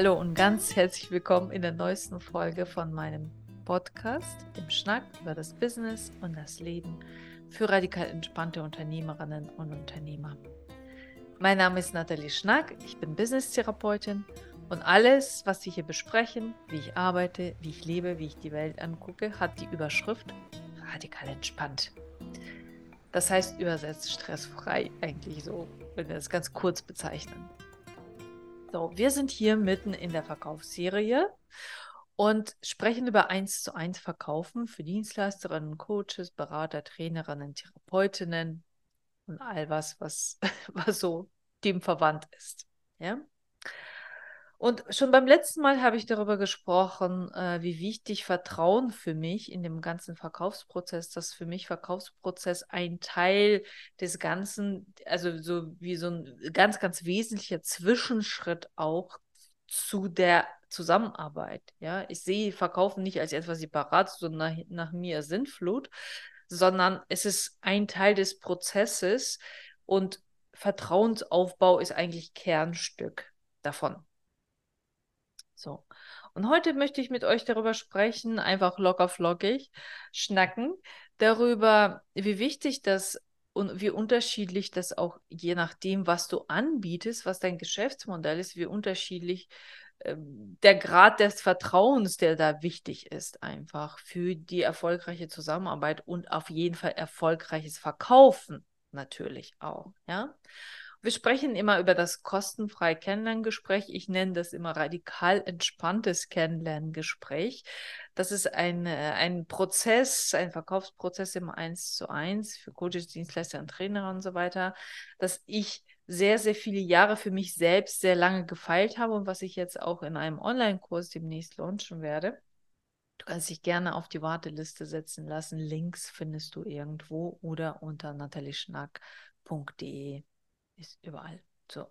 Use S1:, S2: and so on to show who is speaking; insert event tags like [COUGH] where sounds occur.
S1: Hallo und ganz herzlich willkommen in der neuesten Folge von meinem Podcast, dem Schnack über das Business und das Leben für radikal entspannte Unternehmerinnen und Unternehmer. Mein Name ist Nathalie Schnack, ich bin Business-Therapeutin und alles, was wir hier besprechen, wie ich arbeite, wie ich lebe, wie ich die Welt angucke, hat die Überschrift radikal entspannt. Das heißt übersetzt stressfrei eigentlich so, wenn wir das ganz kurz bezeichnen. So, wir sind hier mitten in der Verkaufsserie und sprechen über 1 zu 1 Verkaufen für Dienstleisterinnen, Coaches, Berater, Trainerinnen, Therapeutinnen und all was, was, [LAUGHS] was so dem verwandt ist. Ja? Und schon beim letzten Mal habe ich darüber gesprochen, äh, wie wichtig Vertrauen für mich in dem ganzen Verkaufsprozess, dass für mich Verkaufsprozess ein Teil des Ganzen, also so wie so ein ganz, ganz wesentlicher Zwischenschritt auch zu der Zusammenarbeit. Ja, ich sehe Verkaufen nicht als etwas separat, so nach, nach mir Sinnflut, sondern es ist ein Teil des Prozesses und Vertrauensaufbau ist eigentlich Kernstück davon. So. Und heute möchte ich mit euch darüber sprechen, einfach locker flockig schnacken, darüber, wie wichtig das und wie unterschiedlich das auch je nachdem, was du anbietest, was dein Geschäftsmodell ist, wie unterschiedlich äh, der Grad des Vertrauens, der da wichtig ist, einfach für die erfolgreiche Zusammenarbeit und auf jeden Fall erfolgreiches Verkaufen natürlich auch, ja. Wir sprechen immer über das kostenfreie Kennenlerngespräch. Ich nenne das immer radikal entspanntes Kennenlerngespräch. Das ist ein, äh, ein Prozess, ein Verkaufsprozess im Eins zu eins für Coaches, Dienstleister und Trainer und so weiter, dass ich sehr, sehr viele Jahre für mich selbst sehr lange gefeilt habe und was ich jetzt auch in einem Online-Kurs demnächst launchen werde. Du kannst dich gerne auf die Warteliste setzen lassen. Links findest du irgendwo oder unter natalieschnack.de ist überall. So.